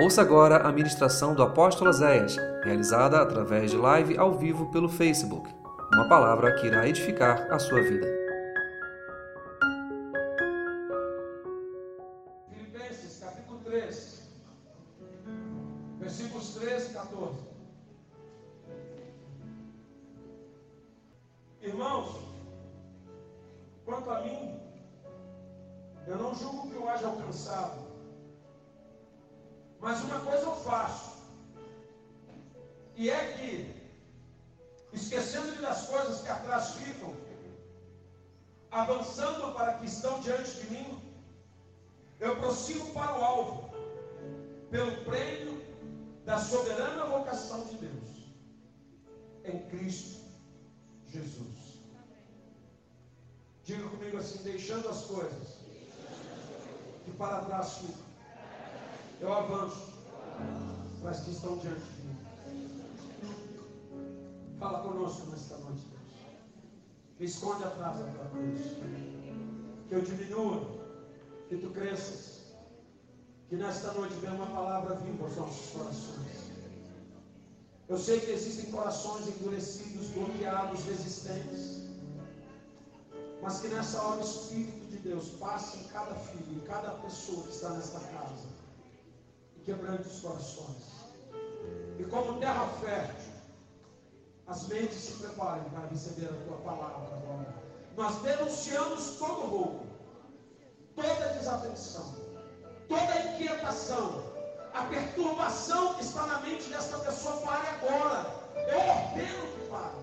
Ouça agora a ministração do apóstolo Zéias, realizada através de live ao vivo pelo Facebook. Uma palavra que irá edificar a sua vida. Nesta noite, Deus. Me esconde atrás da tua cruz. Que eu diminua, que tu cresças. Que nesta noite venha uma palavra viva aos nossos corações. Eu sei que existem corações endurecidos, bloqueados, resistentes. Mas que nessa hora o Espírito de Deus passe em cada filho, em cada pessoa que está nesta casa quebrante os corações. E como terra fértil, as mentes se preparem para receber a tua palavra agora. Nós denunciamos todo roubo, toda desatenção, toda inquietação, a perturbação que está na mente dessa pessoa pare agora. Eu ordeno que pare,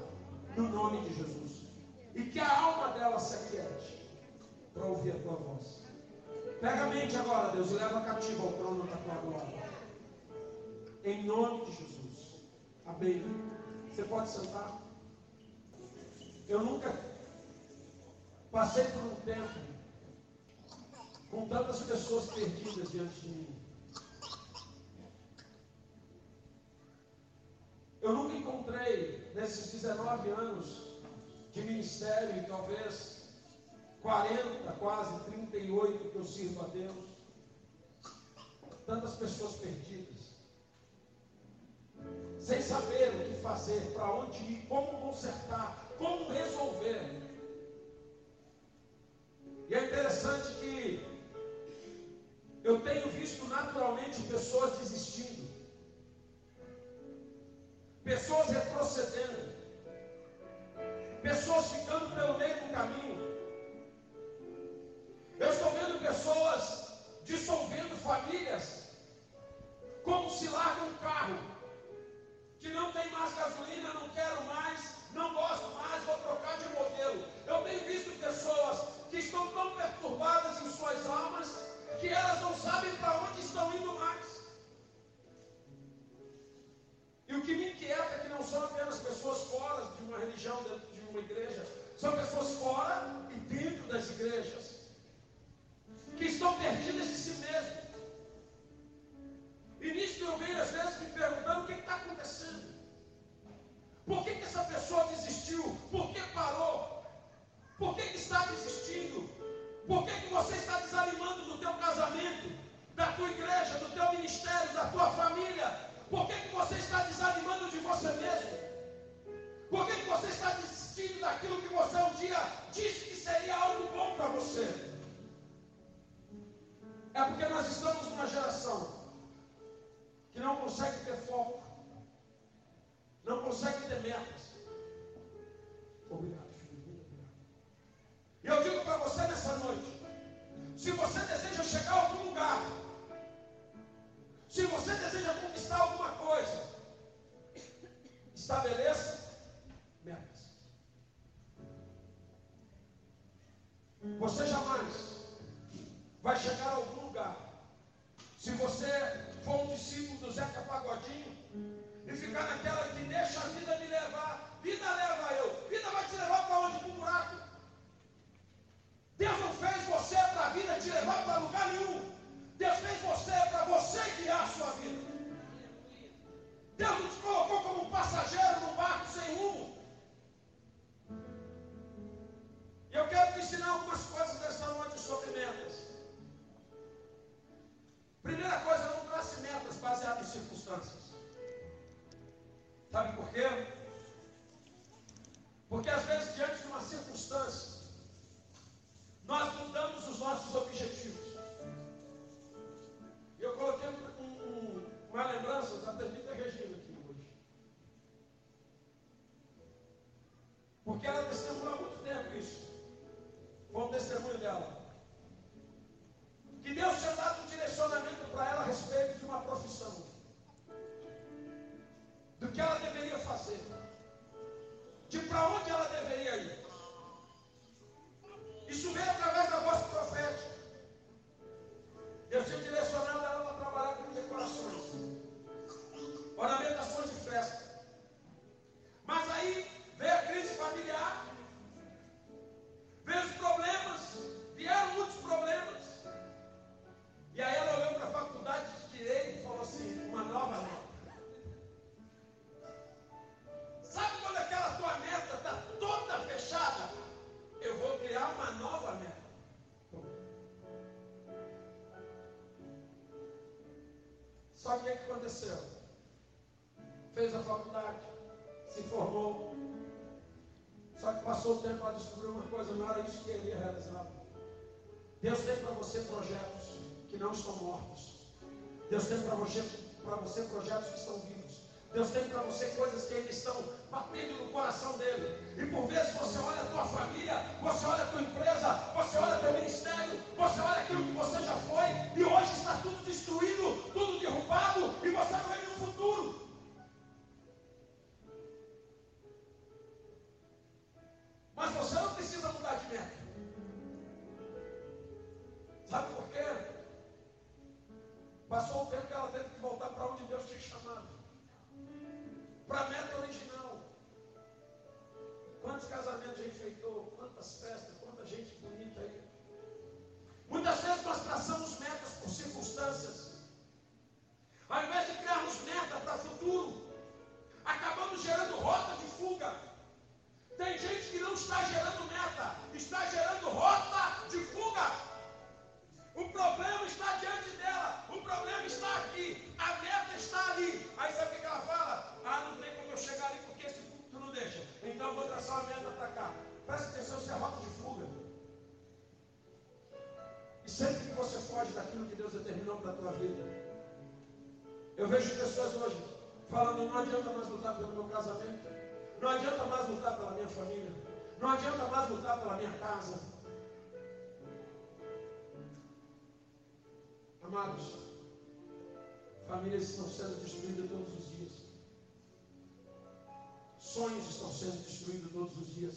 no nome de Jesus. E que a alma dela se aquiete para ouvir a tua voz. Pega a mente agora, Deus, e leva cativa ao trono da tua glória. Em nome de Jesus. Amém. Você pode sentar? Eu nunca passei por um tempo com tantas pessoas perdidas diante de mim. Eu nunca encontrei, nesses 19 anos de ministério, e talvez 40, quase 38 que eu sirvo a Deus. Tantas pessoas perdidas. Sem saber o que fazer, para onde ir, como consertar, como resolver. E é interessante que eu tenho visto naturalmente pessoas desistindo, pessoas retrocedendo, pessoas ficando pelo meio do caminho. Eu estou vendo pessoas dissolvendo famílias, como se larga um carro, que não tem mais gasolina, não quero mais, não gosto mais, vou trocar de modelo. Eu tenho visto pessoas que estão tão perturbadas em suas almas, que elas não sabem para onde estão indo mais. E o que me inquieta é que não são apenas pessoas fora de uma religião, dentro de uma igreja, são pessoas fora e dentro das igrejas que estão perdidas de si mesmo. E nisso eu venho às vezes me perguntando o que está acontecendo. Por que, que essa pessoa desistiu? Por que parou? Por que, que está desistindo? Por que, que você está desanimando do teu casamento, da tua igreja, do teu ministério, da tua família? Por que, que você está desanimando de você mesmo? Por que, que você está desistindo daquilo que você um dia disse que seria algo bom para você? É porque nós estamos numa geração que não consegue ter foco, não consegue ter metas. Obrigado, filho. Obrigado. E eu digo para você nessa noite: se você deseja chegar a algum lugar, se você deseja conquistar alguma coisa, estabeleça metas. Você jamais vai chegar a algum se você Zeca Pagodinho e ficar naquela que deixa a vida me levar, vida leva aconteceu? Fez a faculdade, se formou. Só que passou o tempo para descobrir uma coisa, não era isso que ele ia realizar. Deus tem para você projetos que não estão mortos. Deus tem para você, você projetos que estão vivos. Deus tem para você coisas que ainda estão batendo no coração dele. E por vezes você olha a tua família, você olha a tua não adianta mais lutar pela minha casa. Amados, famílias estão sendo destruídas todos os dias. Sonhos estão sendo destruídos todos os dias.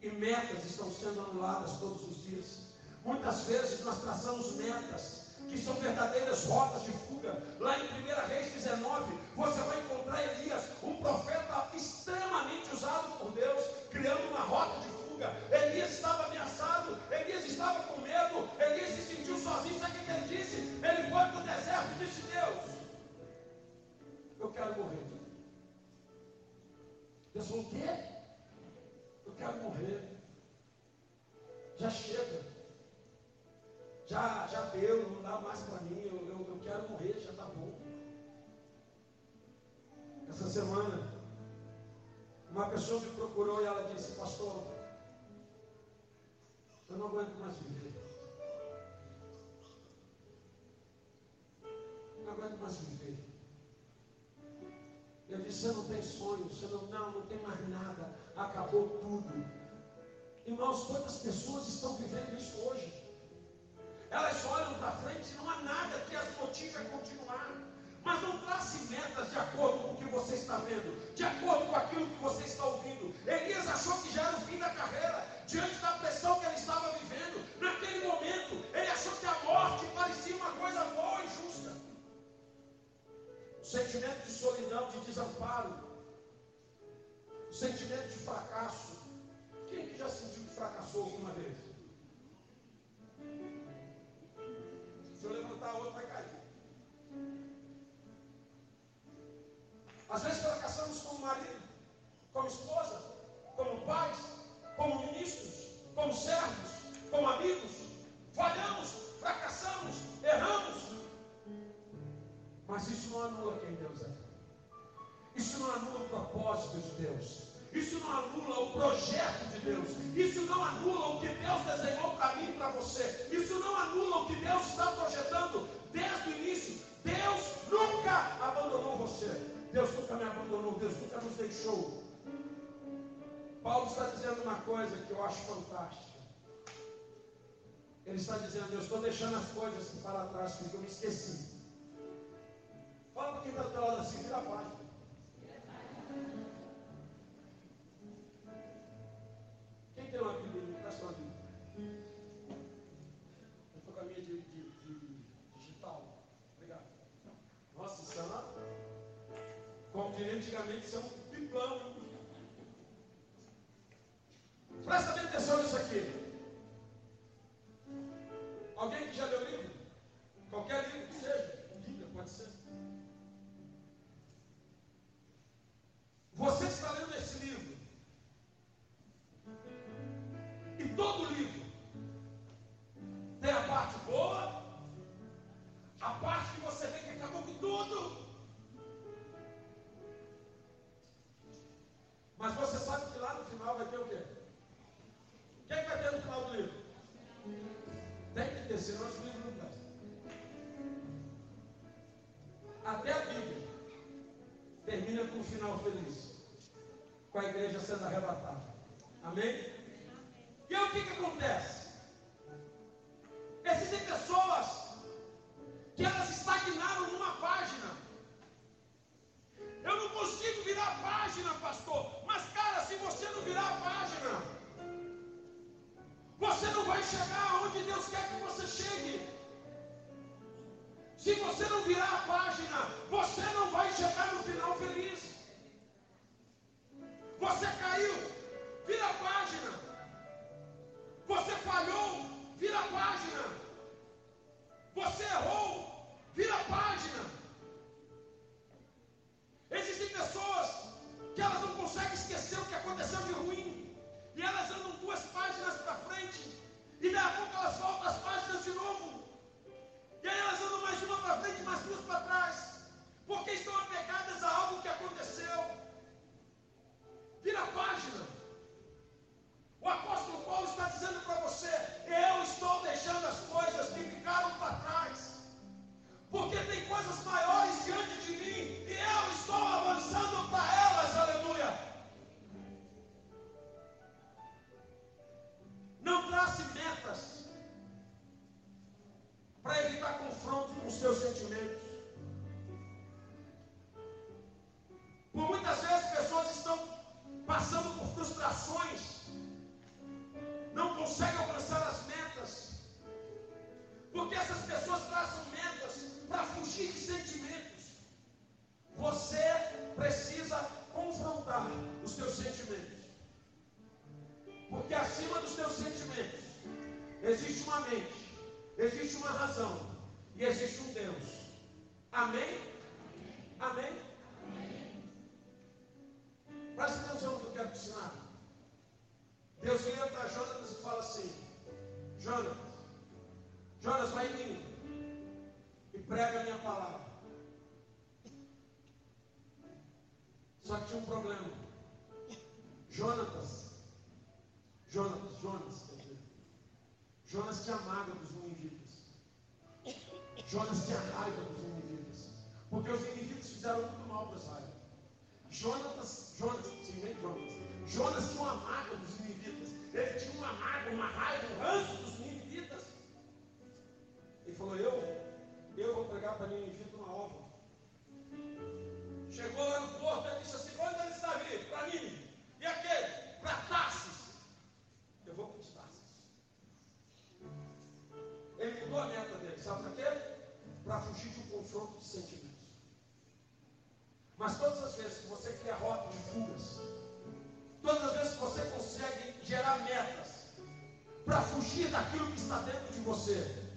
E metas estão sendo anuladas todos os dias. Muitas vezes nós traçamos metas que são verdadeiras rotas de fuga. Lá em 1 Reis 19, você vai encontrar Elias, um profeta extremamente usado por Deus, criando uma rota de fuga. Elias estava ameaçado, Elias estava com medo, Elias se sentiu sozinho. Sabe o que ele disse? Ele foi para o deserto e disse: Deus, eu quero morrer. Deus falou: O quê? Eu quero morrer. Já chega. Já, já deu, não dá mais para mim. Eu, eu, eu quero morrer, já está bom. Essa semana, uma pessoa me procurou e ela disse: Pastor, eu não aguento mais viver. Não aguento mais viver. Eu disse, você não tem sonho, você não, não, não tem mais nada, acabou tudo. Irmãos, quantas pessoas estão vivendo isso hoje? Elas olham para frente e não há nada que as motive a continuar. Mas não trace metas de acordo com o que você está vendo, de acordo com aquilo que você está ouvindo. Elias achou que já era o fim da carreira, diante da pressão que ele estava vivendo. Naquele momento, ele achou que a morte parecia uma coisa boa e justa. O sentimento de solidão, de desamparo, o sentimento de fracasso. Quem que já sentiu que fracassou alguma vez? Às vezes fracassamos como marido, como esposa, como pais, como ministros, como servos, como amigos. Falhamos, fracassamos, erramos. Mas isso não anula quem Deus é. Isso não anula o propósito de Deus. Isso não anula o projeto de Deus. Isso não anula o que Deus desenhou para mim e para você. Isso não anula o que Deus está projetando desde o início. Deus nunca abandonou você. Deus nunca me abandonou. Deus nunca nos deixou. Paulo está dizendo uma coisa que eu acho fantástica. Ele está dizendo, eu estou deixando as coisas para trás, porque eu me esqueci. Fala para quem está do teu lado assim, vira a página. Presta bem atenção nisso aqui. Alguém que já leu livro? Qualquer livro que seja. Bíblia, pode ser. Você está lendo esse livro. E todo livro tem a parte boa, a parte que você vê que acabou com tudo. Mas você sabe que lá no final vai ter o quê? Final feliz. Com a igreja sendo arrebatada. Amém? E aí o que, que acontece? Existem pessoas que elas estagnaram numa página. Eu não consigo virar a página, pastor. Mas, cara, se você não virar a página, você não vai chegar onde Deus quer que você chegue. Se você não virar a página, você não vai chegar Você errou, Amém? Amém? Presta atenção no que eu quero te ensinar. Deus vira para Jonas e fala assim: Jonas, Jonas, vai em mim e prega a minha palavra. Só que tinha um problema. Jonatas Jonas, Jonas, Jonas tinha mágoa dos ninivitas. Jonas tinha raiva fizeram muito mal para Israel. Jonas, Jonas, sim, Jonas. Jonas tinha uma mágoa dos ninivitas. Ele tinha uma mágoa, uma raiva, um ranço dos ninivitas. Ele falou: Eu, eu vou pregar para ninivita uma ova. Chegou lá no porto e disse assim: Mas todas as vezes que você cria rota de fugas, todas as vezes que você consegue gerar metas para fugir daquilo que está dentro de você,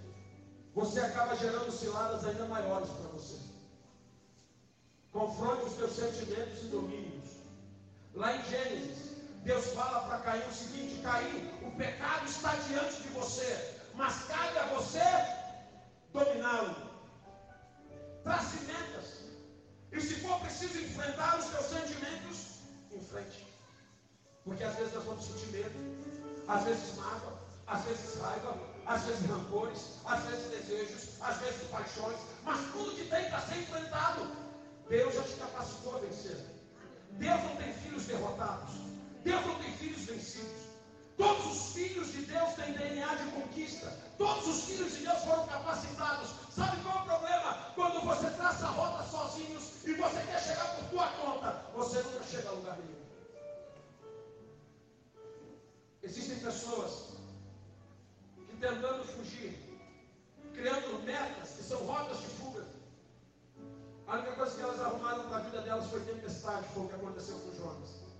você acaba gerando ciladas ainda maiores para você. Confronte os seus sentimentos e domínios. Lá em Gênesis, Deus fala para Caim o seguinte: Caim, o pecado está diante de você, mas cabe a você dominá-lo. Trace metas preciso enfrentar os teus sentimentos em frente. Porque às vezes nós vamos sentir medo, às vezes mágoa, às vezes raiva, às vezes rancores, às vezes desejos, às vezes paixões, mas tudo que tem para ser enfrentado, Deus já te capacitou a vencer. Deus não tem filhos derrotados, Deus não tem filhos vencidos. Todos os filhos de Deus têm DNA de conquista. Todos os filhos de Deus foram capacitados. Sabe qual é o problema? Quando você traça a rota sozinhos e você quer chegar por tua conta, você nunca chega a lugar nenhum. Existem pessoas que tentando fugir, criando metas que são rotas de fuga. A única coisa que elas arrumaram para a vida delas foi tempestade, foi o que aconteceu com Jonas.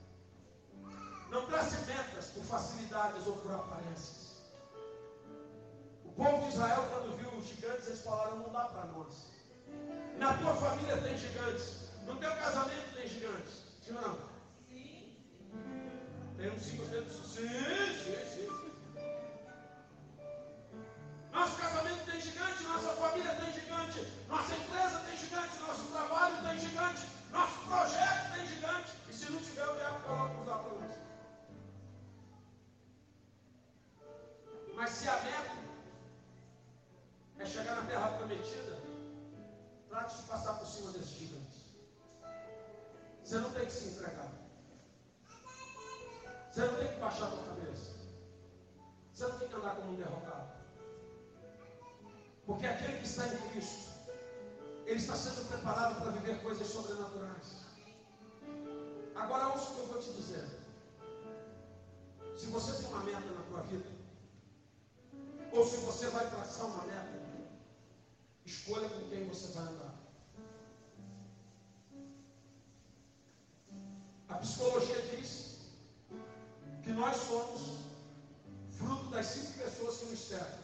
Não trace metas por facilidades ou por aparências. O povo de Israel, quando viu os gigantes, eles falaram: não dá para nós. Na tua família tem gigantes. No teu casamento tem gigantes. Sim ou não? Sim. Tem uns cinco dedos. Sim, sim, sim. Nosso casamento tem gigante, nossa família tem gigante, nossa empresa tem gigante, nosso trabalho tem gigante, nosso projeto tem gigante. E se não tiver, o diabo coloca os alunos. Mas se a meta é chegar na terra prometida, trate de passar por cima desses gigantes. Você não tem que se entregar. Você não tem que baixar a sua cabeça. Você não tem que andar como um derrotado. Porque aquele que está em Cristo, ele está sendo preparado para viver coisas sobrenaturais. Agora ouça o que eu vou te dizer. Se você tem uma meta na tua vida, vai traçar uma meta, escolha com quem você vai andar. A psicologia diz que nós somos fruto das cinco pessoas que nos cercam.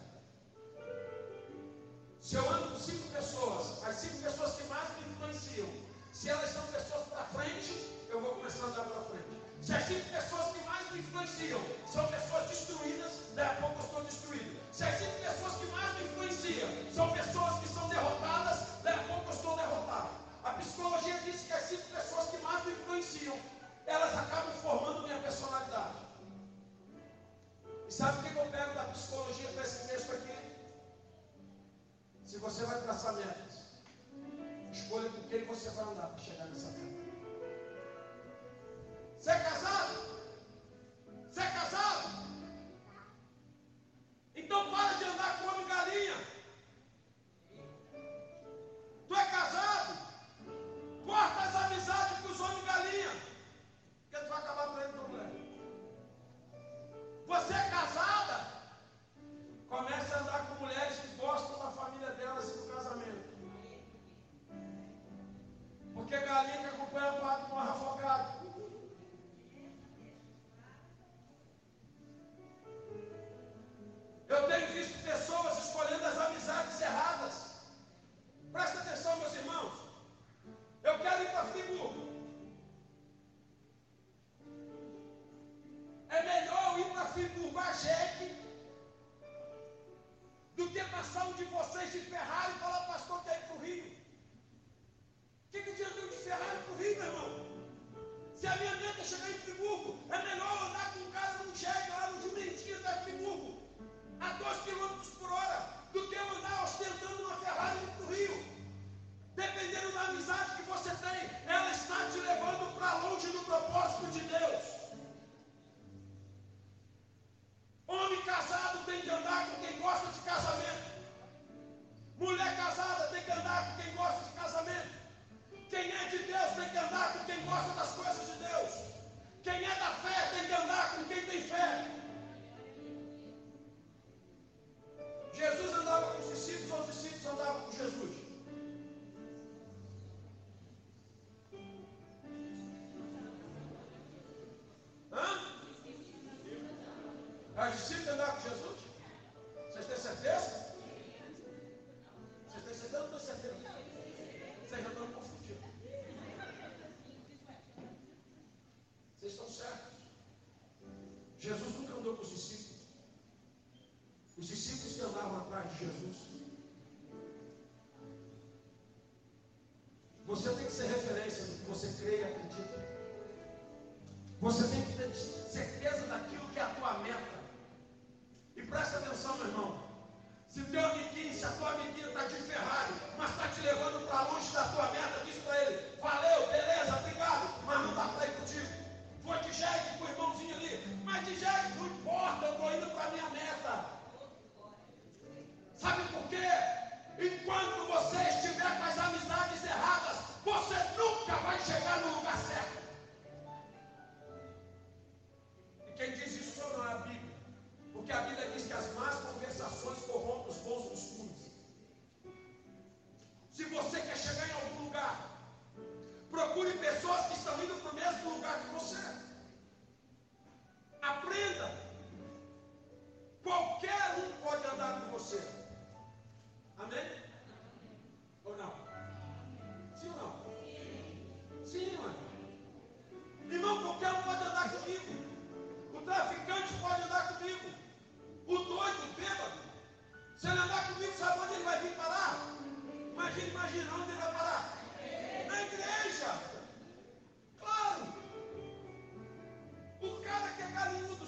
Se eu ando com cinco pessoas, as cinco pessoas que mais me influenciam, se elas são pessoas para frente, eu vou começar a andar para frente. Se as cinco pessoas que mais me influenciam são pessoas destruídas, daqui a pouco eu estou destruído. Se as cinco pessoas que mais me influenciam são pessoas que são derrotadas, daqui a pouco eu estou derrotado. A psicologia diz que as cinco pessoas que mais me influenciam, elas acabam formando minha personalidade. E sabe o que eu pego da psicologia para esse texto aqui? Se você vai traçar metas, escolha com quem você vai andar para chegar nessa meta. Você é casado? Você é casado? Então para de andar com homem galinha.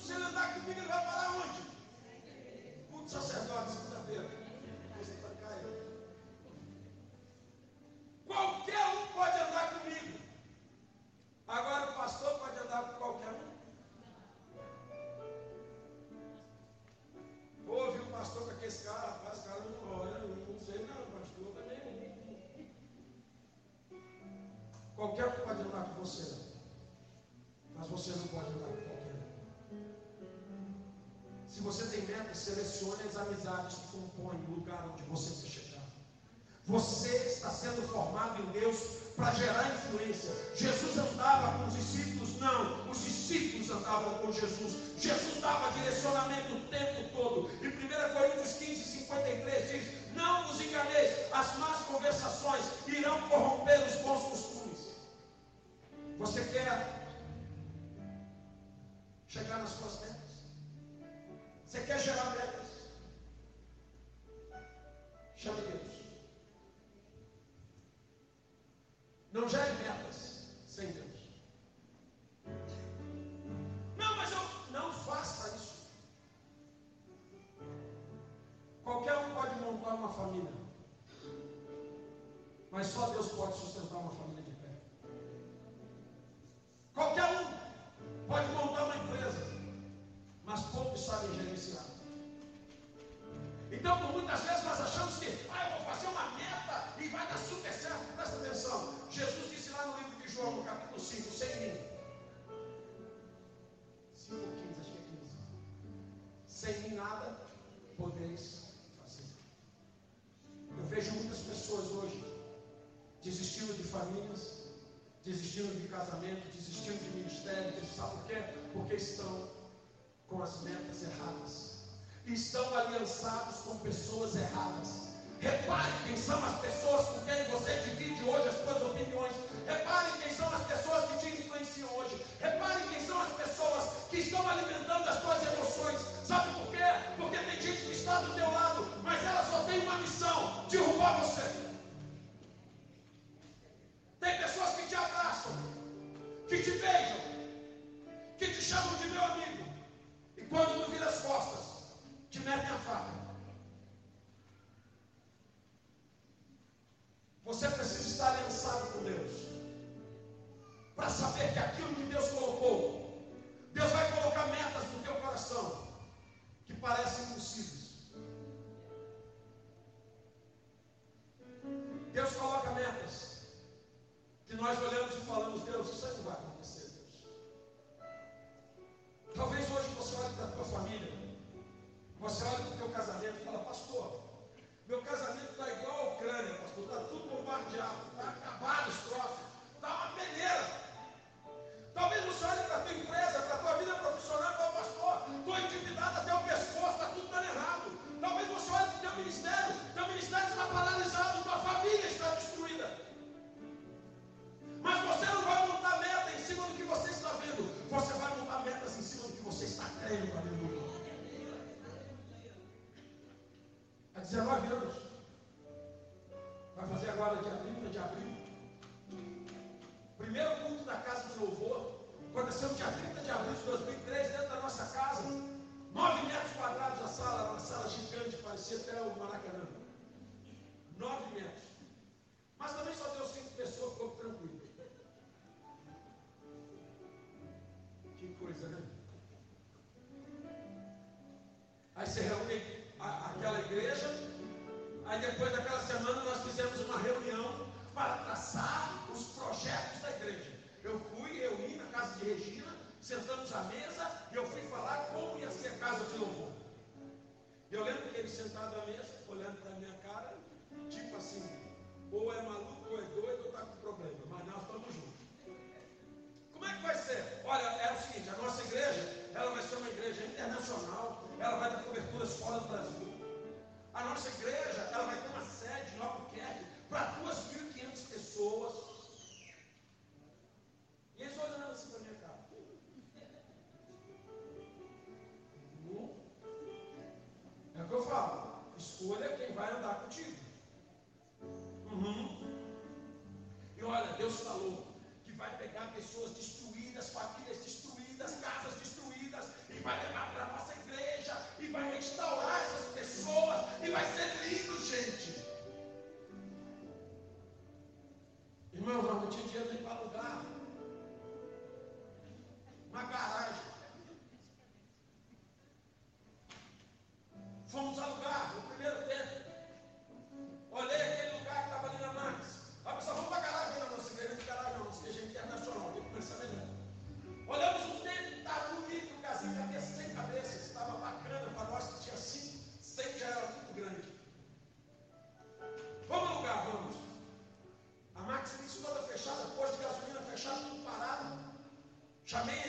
Se ele andar comigo, ele vai parar onde? Muitos sacerdotes você tem medo? selecione as amizades que compõem o lugar onde você quer chegar. Você está sendo formado em Deus para gerar influência. Jesus andava com os discípulos? Não. Os discípulos andavam com Jesus. Jesus dava direcionamento, tempo Mas só Deus pode sustentar uma família. estão alimentando ela vai ter coberturas fora do Brasil. A nossa igreja, ela vai ter uma sede em Albuquerque para 2.500 pessoas. E eles olhando assim para minha cara. É o que eu falo. Escolha quem vai andar contigo. Uhum. E olha, Deus falou que vai pegar pessoas destruídas, famílias destruídas, casas destruídas, e vai levar Irmãos, eu não tinha dinheiro nem para alugar. Uma garagem. Fomos alugar Jamais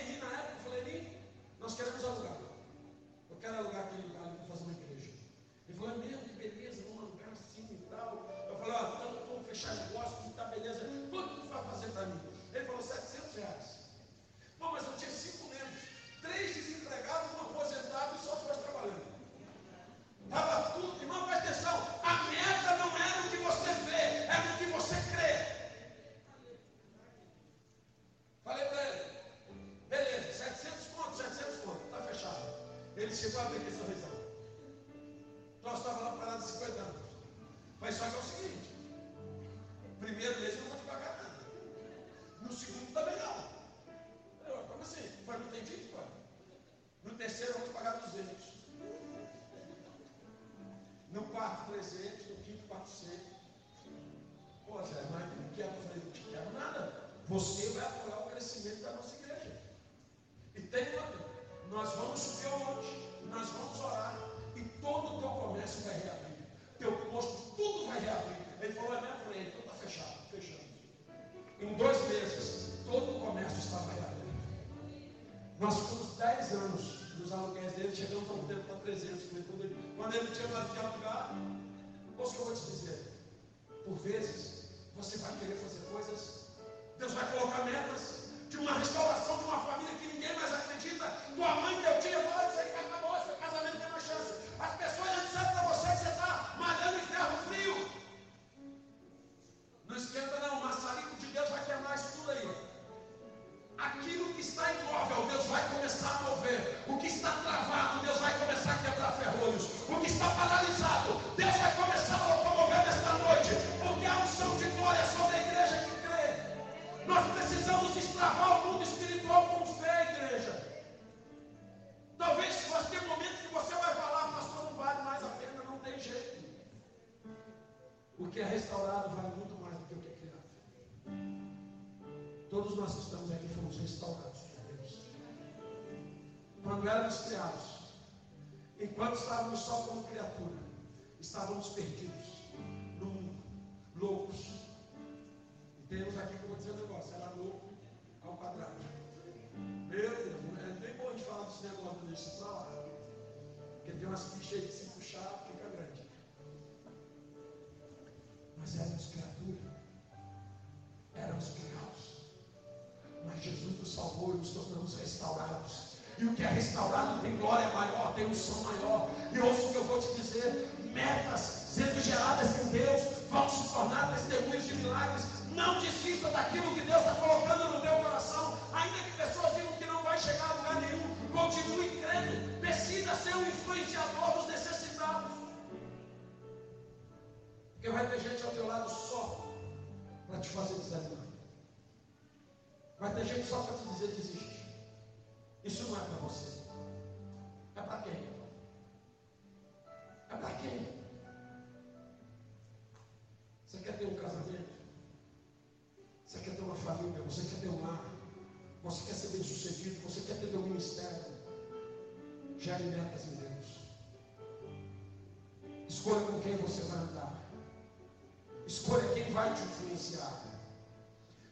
Nós vamos subir ao. Nós vamos orar. E todo o teu comércio vai reabrir. Teu posto, tudo vai reabrir. Ele falou, é? Eu falei, então está fechado. Fechando. Em dois meses, todo o comércio estava reabrindo. Nós ficamos 10 anos nos aluguéis dele, chegamos a um tempo para 300. Quando ele, quando ele tinha mais de alugar, o que eu vou te dizer. Por vezes, você vai querer fazer coisas, Deus vai colocar metas de uma restauração de uma família que ninguém mais acredita. Tua mãe, teu tio, fala, isso aí acabou, seu casamento tem mais chance. As pessoas já disseram para você que você está malhando em ferro frio. Não esquenta não, o maçarico de Deus vai quebrar isso tudo aí. Aquilo que está imóvel, Deus vai começar a mover. O que está travado, Deus vai começar a quebrar ferrolhos. O que está paralisado, Deus vai começar a locomover destravar o mundo espiritual com fé, igreja. Talvez nós tenha momentos que você vai falar, pastor, não vale mais a pena, não tem jeito. O que é restaurado vale muito mais do que o que é criado. Todos nós que estamos aqui fomos restaurados por Deus. Quando éramos criados, enquanto estávamos só como criatura, estávamos perdidos no mundo, loucos. E temos aqui, como dizer um negócio, era louco ao quadrado. Meu Deus, é nem bom de falar desse negócio, pra lá. Porque tem umas fichas de se puxar, fica grande. Mas éramos criatura, éramos criados. Mas Jesus nos salvou e nos tornamos restaurados. E o que é restaurado tem glória maior, tem som maior. E ouça o que eu vou te dizer: metas sendo geradas em Deus vão se tornar testemunhos de milagres, Não desista daquilo que Deus está colocando no teu coração. Ainda que pessoas digam que não vai chegar a lugar nenhum, continue crendo. Decida ser um influenciador dos necessitados. Porque vai ter gente ao teu lado só para te fazer desanimar. Vai ter gente só para te dizer desiste. Isso não é para você. Ministério? Gere metas em Deus. Escolha com quem você vai andar. Escolha quem vai te influenciar.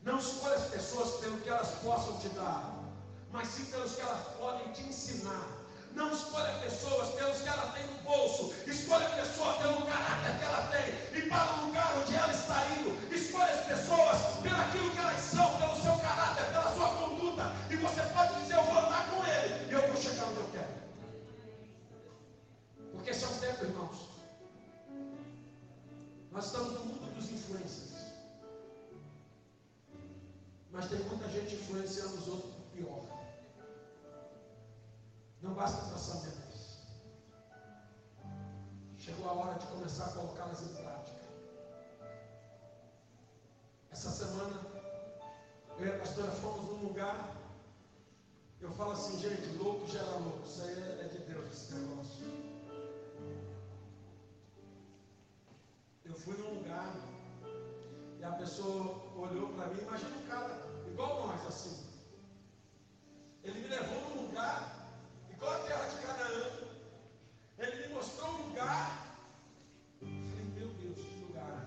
Não escolha as pessoas pelo que elas possam te dar, mas sim pelos que elas podem te ensinar. Não escolha pessoas pelos que ela tem no bolso. Escolha a pessoa pelo caráter que ela tem e para o lugar onde ela está indo. Escolha as pessoas pelo aquilo que elas são, pelo seu caráter, pela sua conduta. E você pode dizer, eu vou andar com ele e eu vou chegar onde eu quero. Porque esse é o tempo, irmãos. Nós estamos no mundo dos influencers. Mas tem muita gente influenciando os outros por pior. Não basta traçar metas. Chegou a hora de começar a colocá-las em prática. Essa semana, eu e a pastora fomos num lugar. Eu falo assim, gente, louco gera louco. Isso aí é, é de Deus, esse negócio. Fui num lugar e a pessoa olhou para mim, imagina um cara igual nós, assim. Ele me levou num lugar igual a terra de Canaã. Ele me mostrou um lugar. Eu falei, meu Deus, que lugar.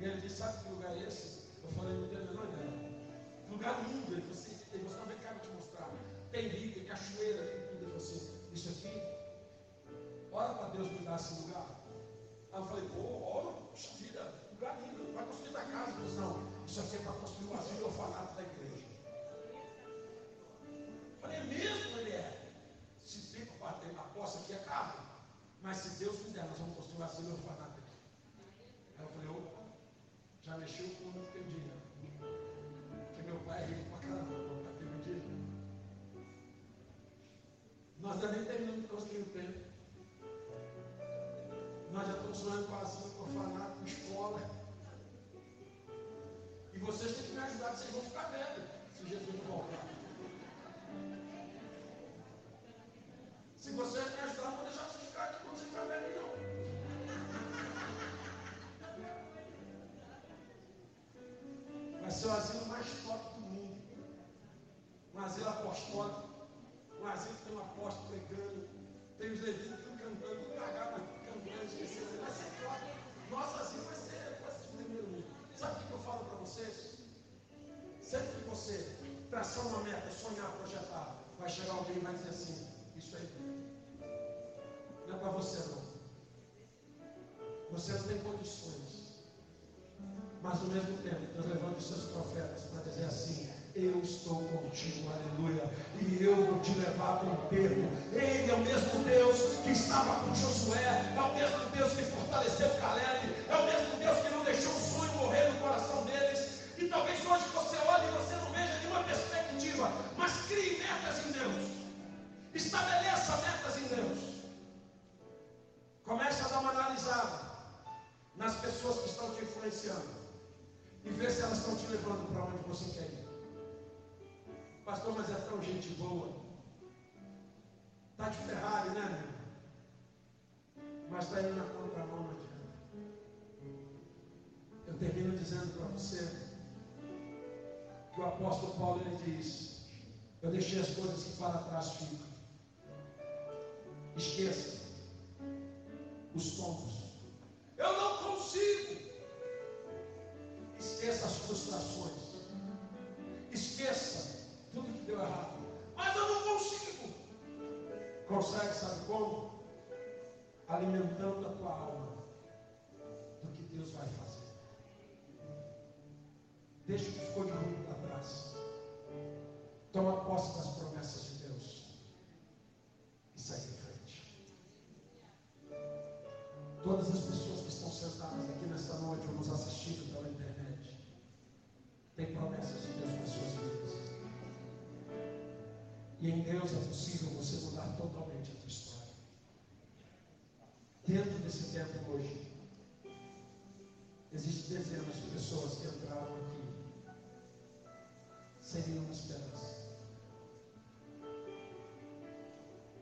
E ele disse, sabe que lugar é esse? Eu falei, não tenho a menor ideia. Lugar lindo. Ele falou assim, ele mostrou, vem cá, vou te mostrar. Tem rio, tem cachoeira, tem tudo. Ele falou assim, isso aqui, ora para Deus me dar esse lugar. Aí eu falei, pô, ora, isso aqui é para construir o asilo orfanato da igreja. Eu falei, é mesmo? Ele é bater na poça aqui caro. Mas se Deus quiser, nós vamos construir um asilo orfanato aqui. Aí eu falei, opa, já mexeu com o meu dia. Porque meu pai é rico pra caramba, ter um dia. Nós ainda nem terminamos de construir o templo. Nós já estamos sonhando com asilo, orfanato, com escola. E vocês têm que me ajudar, vocês vão ficar velhos se Jesus não voltar. Se você me ajudar, não vou deixar você ficar aqui quando você ficar velho, não. Vai ser o asilo mais top do mundo. Um asilo apostólico. Um asilo que tem um apóstolo pregando. Tem os levinos traçar uma meta, sonhar, projetar, vai chegar alguém e vai dizer assim, isso aí não é para você não. Você não tem condições. Mas ao mesmo tempo, Deus levanta os seus profetas para dizer assim: Eu estou contigo, aleluia, e eu vou te levar para o termo. Ele é o mesmo Deus que estava com Josué, é o mesmo Deus que fortaleceu Caleb, é o mesmo Deus que não deixou o ver se elas estão te levando para onde você quer ir. Pastor, mas é tão gente boa. Está de Ferrari, né, meu? Mas está indo na contramão, não adianta. Eu termino dizendo para você que o apóstolo Paulo ele diz: Eu deixei as coisas que para trás ficam. Esqueça os tombos. Eu não consigo. Esqueça as frustrações. Esqueça tudo que deu errado. Mas eu não consigo. Consegue, sabe como? Alimentando a tua alma do que Deus vai fazer. Deixa o que ficou de ruim para trás. Toma posse das promessas de Deus. E segue em frente. Todas as pessoas que estão sentadas aqui nesta noite ou nos assistindo E em Deus é possível você mudar totalmente a sua história. Dentro desse tempo hoje, existem dezenas de pessoas que entraram aqui sem nenhuma esperança.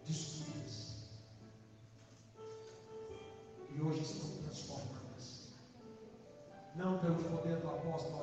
Destruídas. E hoje estão transformadas. Não pelo poder do apóstolo